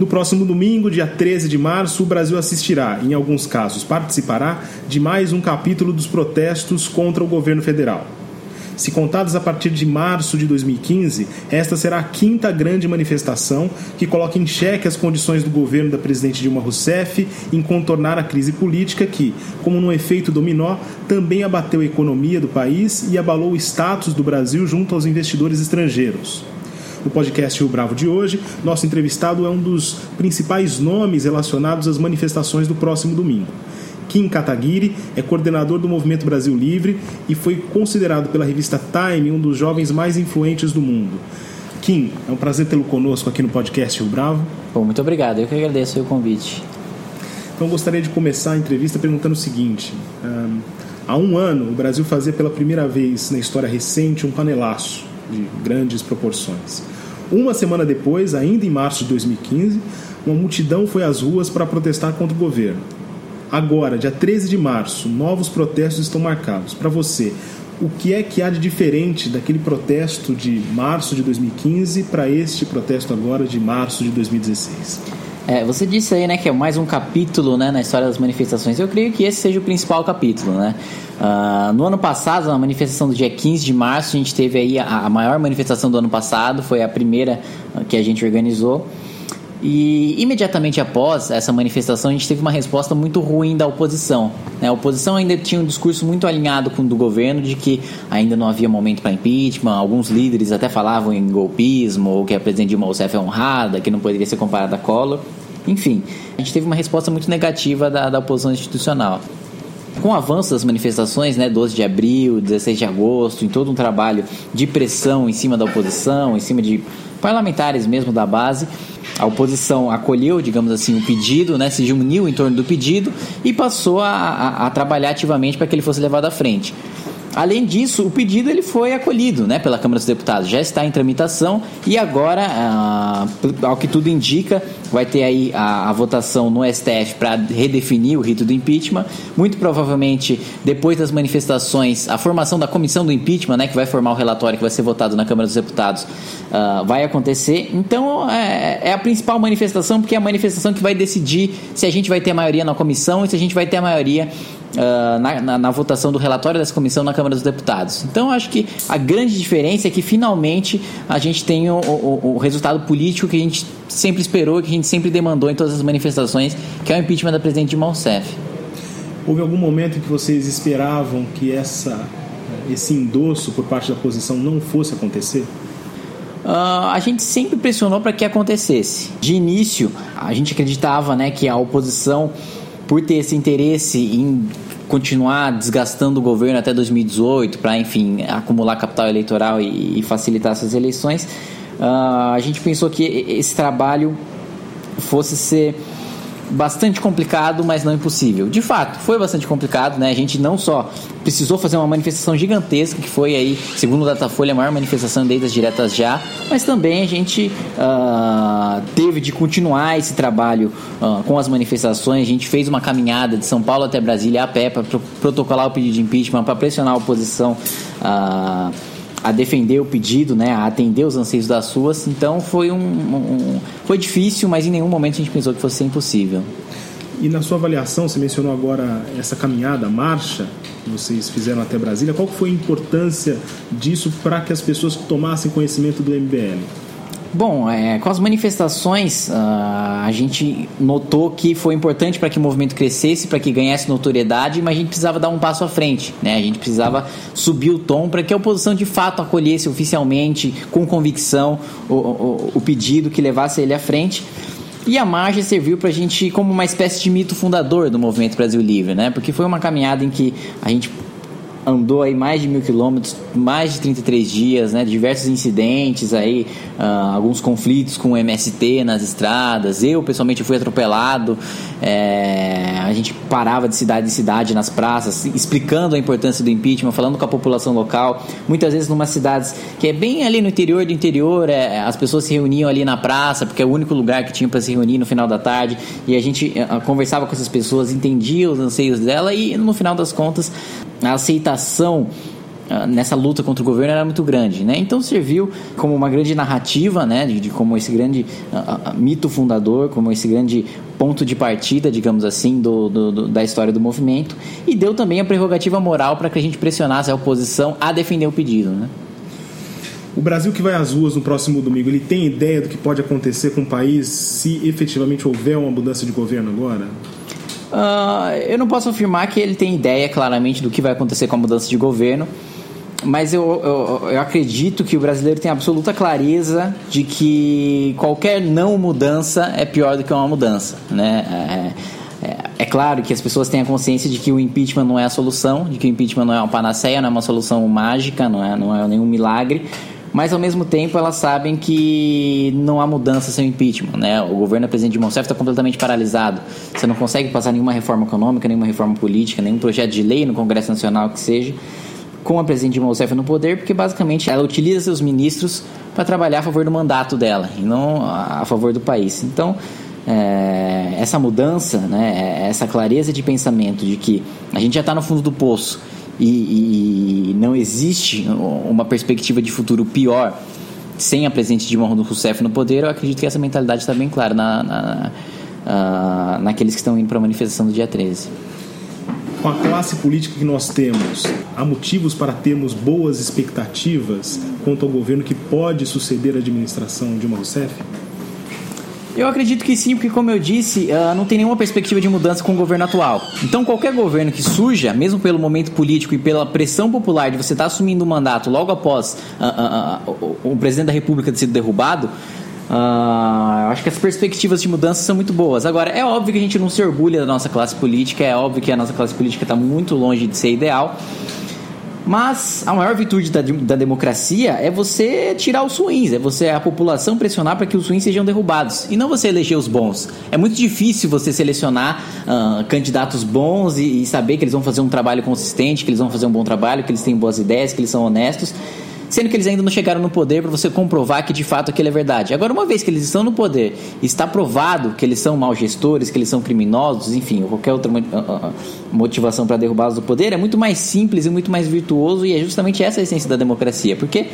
No próximo domingo, dia 13 de março, o Brasil assistirá, em alguns casos participará, de mais um capítulo dos protestos contra o governo federal. Se contadas a partir de março de 2015, esta será a quinta grande manifestação que coloca em xeque as condições do governo da presidente Dilma Rousseff em contornar a crise política que, como num efeito dominó, também abateu a economia do país e abalou o status do Brasil junto aos investidores estrangeiros. No podcast Rio Bravo de hoje, nosso entrevistado é um dos principais nomes relacionados às manifestações do próximo domingo. Kim Kataguiri é coordenador do Movimento Brasil Livre e foi considerado pela revista Time um dos jovens mais influentes do mundo. Kim, é um prazer tê-lo conosco aqui no podcast Rio Bravo. Bom, muito obrigado. Eu que agradeço o convite. Então, gostaria de começar a entrevista perguntando o seguinte: um, há um ano, o Brasil fazia pela primeira vez na história recente um panelaço de grandes proporções. Uma semana depois, ainda em março de 2015, uma multidão foi às ruas para protestar contra o governo. Agora, dia 13 de março, novos protestos estão marcados. Para você, o que é que há de diferente daquele protesto de março de 2015 para este protesto agora de março de 2016? É, você disse aí, né, que é mais um capítulo, né, na história das manifestações. Eu creio que esse seja o principal capítulo, né? Uh, no ano passado, na manifestação do dia 15 de março, a gente teve aí a, a maior manifestação do ano passado, foi a primeira que a gente organizou. E imediatamente após essa manifestação, a gente teve uma resposta muito ruim da oposição. Né? A oposição ainda tinha um discurso muito alinhado com o do governo de que ainda não havia momento para impeachment. Alguns líderes até falavam em golpismo, ou que a presidente Dilma Rousseff é honrada, que não poderia ser comparada a Collor. Enfim, a gente teve uma resposta muito negativa da, da oposição institucional. Com o avanço das manifestações, né, 12 de abril, 16 de agosto, em todo um trabalho de pressão em cima da oposição, em cima de parlamentares mesmo da base, a oposição acolheu, digamos assim, o pedido, né, se uniu em torno do pedido e passou a, a, a trabalhar ativamente para que ele fosse levado à frente. Além disso, o pedido ele foi acolhido né, pela Câmara dos Deputados, já está em tramitação e agora, ah, ao que tudo indica, vai ter aí a, a votação no STF para redefinir o rito do impeachment. Muito provavelmente, depois das manifestações, a formação da comissão do impeachment, né, que vai formar o relatório que vai ser votado na Câmara dos Deputados, ah, vai acontecer. Então, é, é a principal manifestação, porque é a manifestação que vai decidir se a gente vai ter maioria na comissão e se a gente vai ter a maioria Uh, na, na, na, votação do relatório dessa comissão na Câmara dos Deputados. Então, acho que a grande diferença é que finalmente a gente tem o, o, o, resultado político que a gente sempre esperou, que a gente sempre demandou em todas as manifestações, que é o impeachment da presidente Dilma Rousseff. Houve algum momento em que vocês esperavam que essa, esse endosso por parte da oposição não fosse acontecer? Uh, a gente sempre pressionou para que acontecesse. De início, a gente acreditava né, que a oposição por ter esse interesse em continuar desgastando o governo até 2018 para, enfim, acumular capital eleitoral e, e facilitar essas eleições, uh, a gente pensou que esse trabalho fosse ser bastante complicado, mas não impossível. De fato, foi bastante complicado, né? A gente não só precisou fazer uma manifestação gigantesca, que foi aí, segundo o Datafolha, a maior manifestação desde as diretas já, mas também a gente uh, teve de continuar esse trabalho uh, com as manifestações. A gente fez uma caminhada de São Paulo até Brasília a pé para protocolar o pedido de impeachment, para pressionar a oposição. Uh, a defender o pedido, né, a atender os anseios das suas. Então foi um, um, foi difícil, mas em nenhum momento a gente pensou que fosse impossível. E na sua avaliação, você mencionou agora essa caminhada, marcha que vocês fizeram até Brasília. Qual foi a importância disso para que as pessoas tomassem conhecimento do MBL? Bom, é, com as manifestações, uh, a gente notou que foi importante para que o movimento crescesse, para que ganhasse notoriedade, mas a gente precisava dar um passo à frente. Né? A gente precisava subir o tom para que a oposição de fato acolhesse oficialmente, com convicção, o, o, o pedido que levasse ele à frente. E a margem serviu para a gente como uma espécie de mito fundador do movimento Brasil Livre, né? Porque foi uma caminhada em que a gente andou aí mais de mil quilômetros, mais de 33 dias, né? Diversos incidentes aí, uh, alguns conflitos com o MST nas estradas. Eu, pessoalmente, fui atropelado. É, a gente parava de cidade em cidade nas praças, explicando a importância do impeachment, falando com a população local. Muitas vezes, numa cidades que é bem ali no interior do interior, é, as pessoas se reuniam ali na praça, porque é o único lugar que tinha para se reunir no final da tarde. E a gente uh, conversava com essas pessoas, entendia os anseios dela e, no final das contas, a aceitação ah, nessa luta contra o governo era muito grande, né? Então serviu como uma grande narrativa, né? De, de como esse grande uh, mito fundador, como esse grande ponto de partida, digamos assim, do, do, do, da história do movimento e deu também a prerrogativa moral para que a gente pressionasse a oposição a defender o pedido, né? O Brasil que vai às ruas no próximo domingo, ele tem ideia do que pode acontecer com o país se efetivamente houver uma mudança de governo agora? Uh, eu não posso afirmar que ele tem ideia claramente do que vai acontecer com a mudança de governo, mas eu, eu, eu, acredito que o brasileiro tem absoluta clareza de que qualquer não mudança é pior do que uma mudança, né? É, é, é, claro que as pessoas têm a consciência de que o impeachment não é a solução, de que o impeachment não é uma panaceia, não é uma solução mágica, não é, não é nenhum milagre, mas ao mesmo tempo elas sabem que não há mudança sem impeachment, né? O governo presidente Rousseff está completamente paralisado. Você não consegue passar nenhuma reforma econômica, nenhuma reforma política, nenhum projeto de lei no Congresso Nacional que seja com a presidente Dilma no poder, porque basicamente ela utiliza seus ministros para trabalhar a favor do mandato dela e não a favor do país. Então, é, essa mudança, né, essa clareza de pensamento de que a gente já está no fundo do poço e, e, não existe uma perspectiva de futuro pior sem a presidente Dilma Rousseff no poder, eu acredito que essa mentalidade está bem clara na, na, naqueles que estão indo para a manifestação do dia 13. Com a classe política que nós temos, há motivos para termos boas expectativas quanto ao governo que pode suceder a administração Dilma Rousseff? Eu acredito que sim, porque como eu disse, uh, não tem nenhuma perspectiva de mudança com o governo atual. Então qualquer governo que surja, mesmo pelo momento político e pela pressão popular de você estar tá assumindo o um mandato logo após uh, uh, o presidente da República ter sido derrubado, Uh, acho que as perspectivas de mudança são muito boas. Agora, é óbvio que a gente não se orgulha da nossa classe política, é óbvio que a nossa classe política está muito longe de ser ideal. Mas a maior virtude da, da democracia é você tirar os ruins, é você a população pressionar para que os ruins sejam derrubados e não você eleger os bons. É muito difícil você selecionar uh, candidatos bons e, e saber que eles vão fazer um trabalho consistente, que eles vão fazer um bom trabalho, que eles têm boas ideias, que eles são honestos sendo que eles ainda não chegaram no poder para você comprovar que de fato aquilo é verdade. Agora, uma vez que eles estão no poder, está provado que eles são maus gestores, que eles são criminosos, enfim, qualquer outra ah, ah, ah, motivação para derrubá-los do poder, é muito mais simples e muito mais virtuoso e é justamente essa a essência da democracia. Porque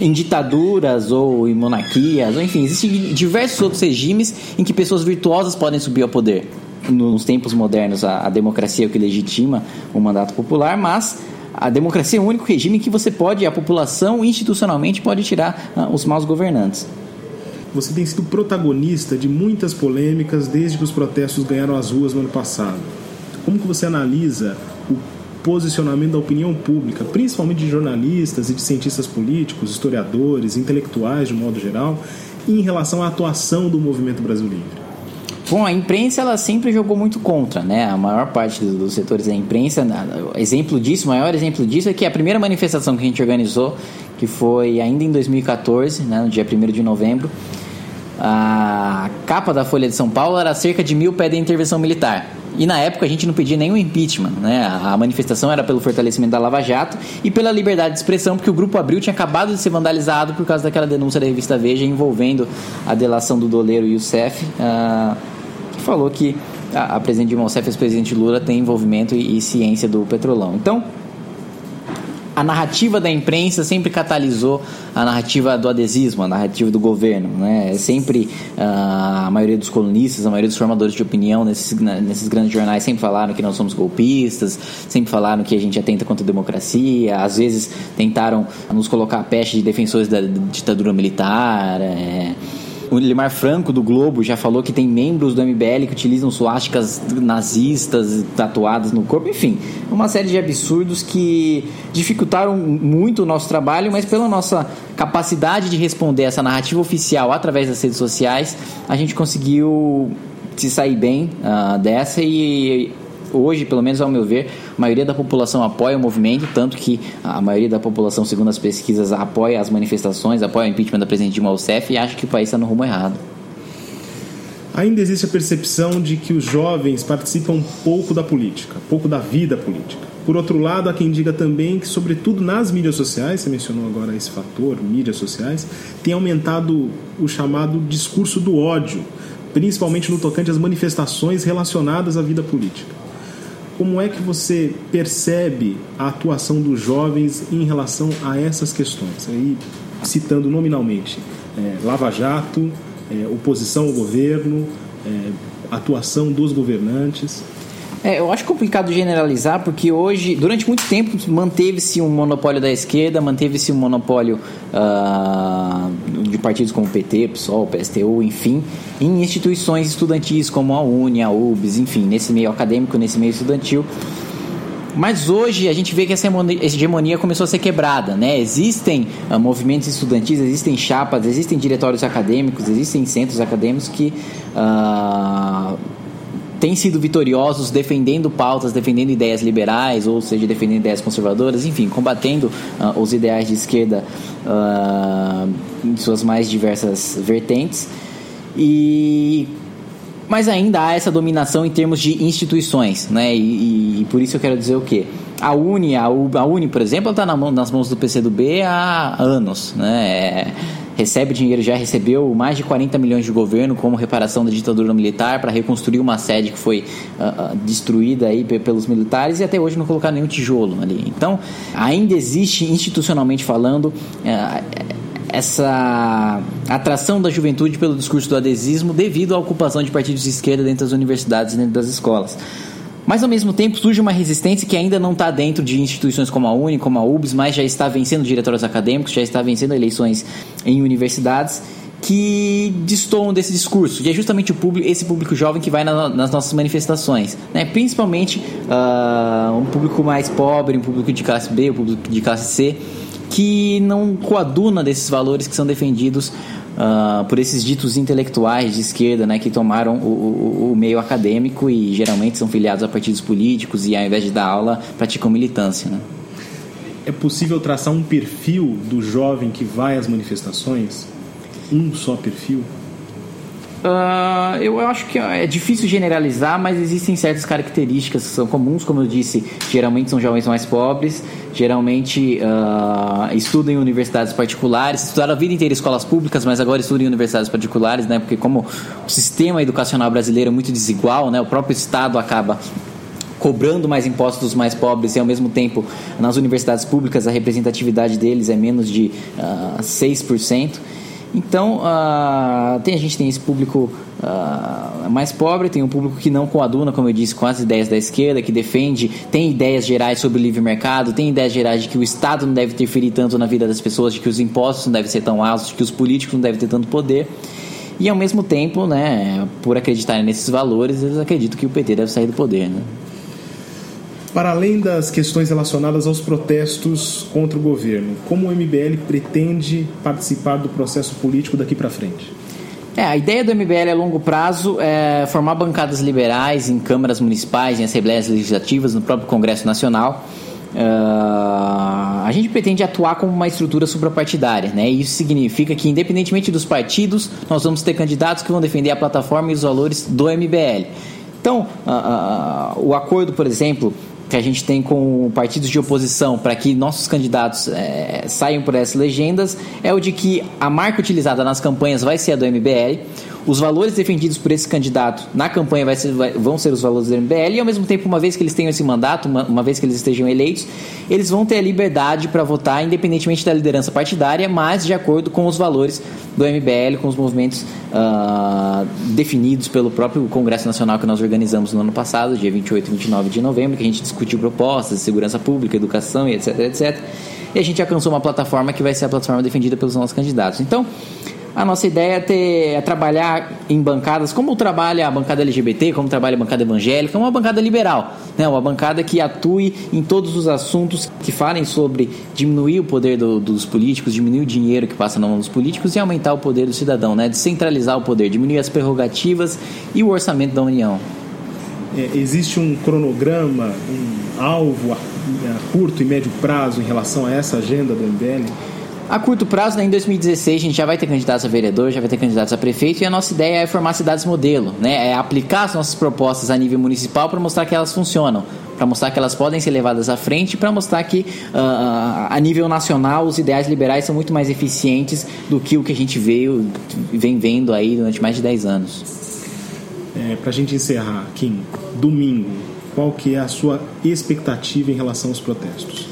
em ditaduras ou em monarquias, ou enfim, existem diversos outros regimes em que pessoas virtuosas podem subir ao poder nos tempos modernos a, a, democracia é o que legitima o mandato popular, mas a democracia é o único regime que você pode, a população institucionalmente pode tirar uh, os maus governantes. Você tem sido protagonista de muitas polêmicas desde que os protestos ganharam as ruas no ano passado. Como que você analisa o posicionamento da opinião pública, principalmente de jornalistas e de cientistas políticos, historiadores, intelectuais de modo geral, em relação à atuação do movimento Brasil Livre? Bom, a imprensa ela sempre jogou muito contra, né? A maior parte dos setores da imprensa, exemplo disso, o maior exemplo disso é que a primeira manifestação que a gente organizou, que foi ainda em 2014, né, no dia 1 de novembro, a capa da Folha de São Paulo era cerca de mil de intervenção militar. E na época a gente não pedia nenhum impeachment, né? A manifestação era pelo fortalecimento da Lava Jato e pela liberdade de expressão, porque o Grupo Abril tinha acabado de ser vandalizado por causa daquela denúncia da revista Veja envolvendo a delação do doleiro Youssef. Uh, falou que a, a presidente Dilma Rousseff e o presidente Lula têm envolvimento e, e ciência do petrolão. Então, a narrativa da imprensa sempre catalisou a narrativa do adesismo, a narrativa do governo. Né? É sempre uh, a maioria dos colunistas, a maioria dos formadores de opinião nesses, nesses grandes jornais sempre falaram que nós somos golpistas, sempre falaram que a gente atenta contra a democracia, às vezes tentaram nos colocar a peste de defensores da ditadura militar. É o Limar Franco, do Globo, já falou que tem membros do MBL que utilizam suásticas nazistas tatuadas no corpo. Enfim, uma série de absurdos que dificultaram muito o nosso trabalho, mas pela nossa capacidade de responder essa narrativa oficial através das redes sociais, a gente conseguiu se sair bem uh, dessa e hoje, pelo menos ao meu ver, a maioria da população apoia o movimento, tanto que a maioria da população, segundo as pesquisas, apoia as manifestações, apoia o impeachment da presidente Dilma Rousseff e acha que o país está no rumo errado. Ainda existe a percepção de que os jovens participam pouco da política, pouco da vida política. Por outro lado, há quem diga também que, sobretudo nas mídias sociais, você mencionou agora esse fator, mídias sociais, tem aumentado o chamado discurso do ódio, principalmente no tocante às manifestações relacionadas à vida política. Como é que você percebe a atuação dos jovens em relação a essas questões? Aí, citando nominalmente, é, Lava Jato, é, oposição ao governo, é, atuação dos governantes. É, eu acho complicado generalizar porque hoje, durante muito tempo, manteve-se um monopólio da esquerda, manteve-se um monopólio uh, de partidos como o PT, PSOL, PSTU, enfim, em instituições estudantis como a Uni, a UBS, enfim, nesse meio acadêmico, nesse meio estudantil. Mas hoje a gente vê que essa hegemonia começou a ser quebrada, né? Existem uh, movimentos estudantis, existem chapas, existem diretórios acadêmicos, existem centros acadêmicos que uh, têm sido vitoriosos defendendo pautas, defendendo ideias liberais, ou seja, defendendo ideias conservadoras, enfim, combatendo uh, os ideais de esquerda uh, em suas mais diversas vertentes. E mas ainda há essa dominação em termos de instituições, né? E, e por isso eu quero dizer o quê? A Uni, a, a Uni, por exemplo, está na mão, nas mãos do PCdoB há anos, né? É, recebe dinheiro, já recebeu mais de 40 milhões de governo como reparação da ditadura militar para reconstruir uma sede que foi uh, destruída aí pelos militares e até hoje não colocar nenhum tijolo ali. Então, ainda existe institucionalmente falando uh, essa atração da juventude pelo discurso do adesismo devido à ocupação de partidos de esquerda dentro das universidades e dentro das escolas. Mas ao mesmo tempo surge uma resistência que ainda não está dentro de instituições como a Uni, como a UBS, mas já está vencendo diretórios acadêmicos, já está vencendo eleições em universidades que destoam desse discurso, que é justamente o público, esse público jovem que vai na, nas nossas manifestações, né? principalmente uh, um público mais pobre, um público de classe B, um público de classe C, que não coaduna desses valores que são defendidos uh, por esses ditos intelectuais de esquerda, né, que tomaram o, o, o, meio acadêmico e geralmente são filiados a partidos políticos e ao invés de dar aula praticam militância. Né? É possível traçar um perfil do jovem que vai às manifestações? Um só perfil? Uh, eu acho que é difícil generalizar, mas existem certas características que são comuns, como eu disse, geralmente são jovens mais pobres, geralmente uh, estudam em universidades particulares, estudaram a vida inteira em escolas públicas, mas agora estudam em universidades particulares, né? Porque como o sistema educacional brasileiro é muito desigual, né? O próprio Estado acaba cobrando mais impostos dos mais pobres e ao mesmo tempo nas universidades públicas a representatividade deles é menos de uh, 6%. Então, uh, tem, a gente tem esse público uh, mais pobre, tem um público que não coaduna, como eu disse, com as ideias da esquerda, que defende, tem ideias gerais sobre o livre mercado, tem ideias gerais de que o Estado não deve interferir tanto na vida das pessoas, de que os impostos não devem ser tão altos, de que os políticos não devem ter tanto poder. E ao mesmo tempo, né, por acreditarem nesses valores, eles acreditam que o PT deve sair do poder. Né? Para além das questões relacionadas aos protestos contra o governo, como o MBL pretende participar do processo político daqui para frente? É, a ideia do MBL a longo prazo é formar bancadas liberais em câmaras municipais, em assembleias legislativas, no próprio Congresso Nacional. Uh, a gente pretende atuar como uma estrutura suprapartidária, né? Isso significa que, independentemente dos partidos, nós vamos ter candidatos que vão defender a plataforma e os valores do MBL. Então, uh, uh, o acordo, por exemplo, que a gente tem com partidos de oposição para que nossos candidatos é, saiam por essas legendas é o de que a marca utilizada nas campanhas vai ser a do MBL os valores defendidos por esse candidato na campanha vai ser, vai, vão ser os valores do MBL e, ao mesmo tempo, uma vez que eles tenham esse mandato, uma, uma vez que eles estejam eleitos, eles vão ter a liberdade para votar independentemente da liderança partidária, mas de acordo com os valores do MBL, com os movimentos uh, definidos pelo próprio Congresso Nacional que nós organizamos no ano passado, dia 28 e 29 de novembro, que a gente discutiu propostas de segurança pública, educação e etc, etc. E a gente alcançou uma plataforma que vai ser a plataforma defendida pelos nossos candidatos. Então, a nossa ideia é, ter, é trabalhar em bancadas como trabalha a bancada LGBT, como trabalha a bancada evangélica, uma bancada liberal, né? uma bancada que atue em todos os assuntos que falem sobre diminuir o poder do, dos políticos, diminuir o dinheiro que passa na mão dos políticos e aumentar o poder do cidadão, né? descentralizar o poder, diminuir as prerrogativas e o orçamento da União. é, existe um cronograma, um alvo a, a curto e médio prazo em relação a essa agenda do MBL? A curto prazo, né, em 2016, a gente já vai ter candidatos a vereador, já vai ter candidatos a prefeito, e a nossa ideia é formar cidades modelo, né? É aplicar as nossas propostas a nível municipal para mostrar que elas funcionam, para mostrar que elas podem ser levadas à frente, para mostrar que uh, a nível nacional os ideais liberais são muito mais eficientes do que o que a gente veio, vem vendo aí durante mais de 10 anos. É, para a gente encerrar, Kim, domingo, qual que é a sua expectativa em relação aos protestos?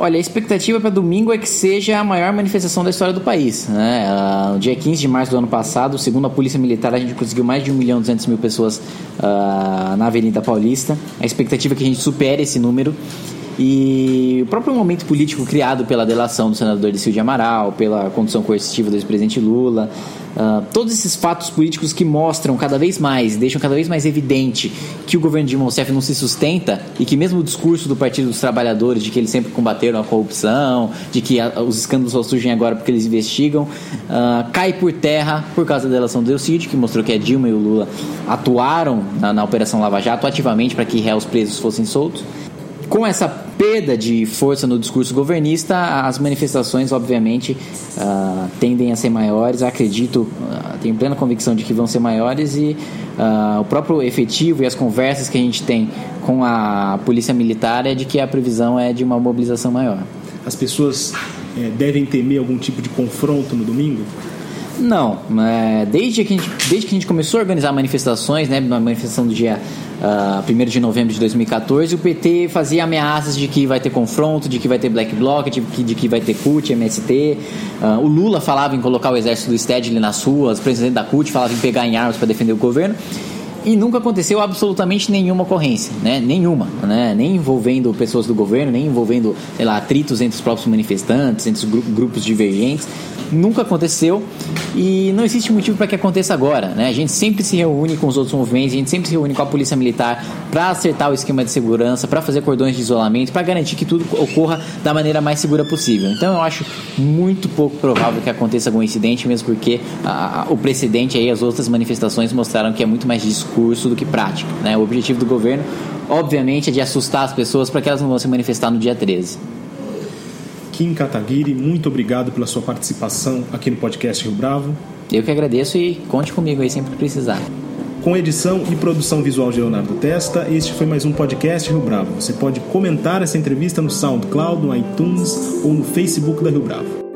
Olha, a expectativa para domingo é que seja a maior manifestação da história do país. Né? Uh, no dia 15 de março do ano passado, segundo a Polícia Militar, a gente conseguiu mais de 1 milhão e 200 mil pessoas uh, na Avenida Paulista. A expectativa é que a gente supere esse número. E o próprio momento político criado pela delação do senador de Silvio Amaral, pela condução coercitiva do ex-presidente Lula, uh, todos esses fatos políticos que mostram cada vez mais, deixam cada vez mais evidente que o governo de Dilma Rousseff não se sustenta e que mesmo o discurso do Partido dos Trabalhadores de que eles sempre combateram a corrupção, de que a, os escândalos só surgem agora porque eles investigam, uh, cai por terra por causa da delação do Elcide, que mostrou que a Dilma e o Lula atuaram na, na Operação Lava Jato ativamente para que réus presos fossem soltos. Com essa perda de força no discurso governista, as manifestações, obviamente, uh, tendem a ser maiores. Acredito, uh, tenho plena convicção de que vão ser maiores e uh, o próprio efetivo e as conversas que a gente tem com a polícia militar é de que a previsão é de uma mobilização maior. As pessoas é, devem temer algum tipo de confronto no domingo? Não, é, desde, que a gente, desde que a gente começou a organizar manifestações, né, na manifestação do dia uh, ah, 1 de novembro de 2014, o PT fazia ameaças de que vai ter confronto, de que vai ter black bloc, de que, de que vai ter CUT, MST. Uh, ah, o Lula falava em colocar o exército do Stedley nas ruas, o presidente da CUT falava em pegar em armas para defender o governo e nunca aconteceu absolutamente nenhuma ocorrência, né? Nenhuma, né? Nem envolvendo pessoas do governo, nem envolvendo, sei lá, atritos entre os próprios manifestantes, entre os grupos divergentes nunca aconteceu e não existe motivo para que aconteça agora. Né? A gente sempre se reúne com os outros movimentos, a gente sempre se reúne com a Polícia Militar para acertar o esquema de segurança, para fazer cordões de isolamento, para garantir que tudo ocorra da maneira mais segura possível. Então eu acho muito pouco provável que aconteça algum incidente, mesmo porque o precedente aí, as outras manifestações mostraram que é muito mais discurso do que prática. Né? O objetivo do governo, obviamente, é de assustar as pessoas para que elas não vão se manifestar no dia 13. Kim Kataguiri, muito obrigado pela sua participação aqui no podcast Rio Bravo. Eu que agradeço e conte comigo aí sempre que precisar. Com edição e produção visual de Leonardo Testa, este foi mais um podcast Rio Bravo. Você pode comentar essa entrevista no SoundCloud, no iTunes ou no Facebook da Rio Bravo.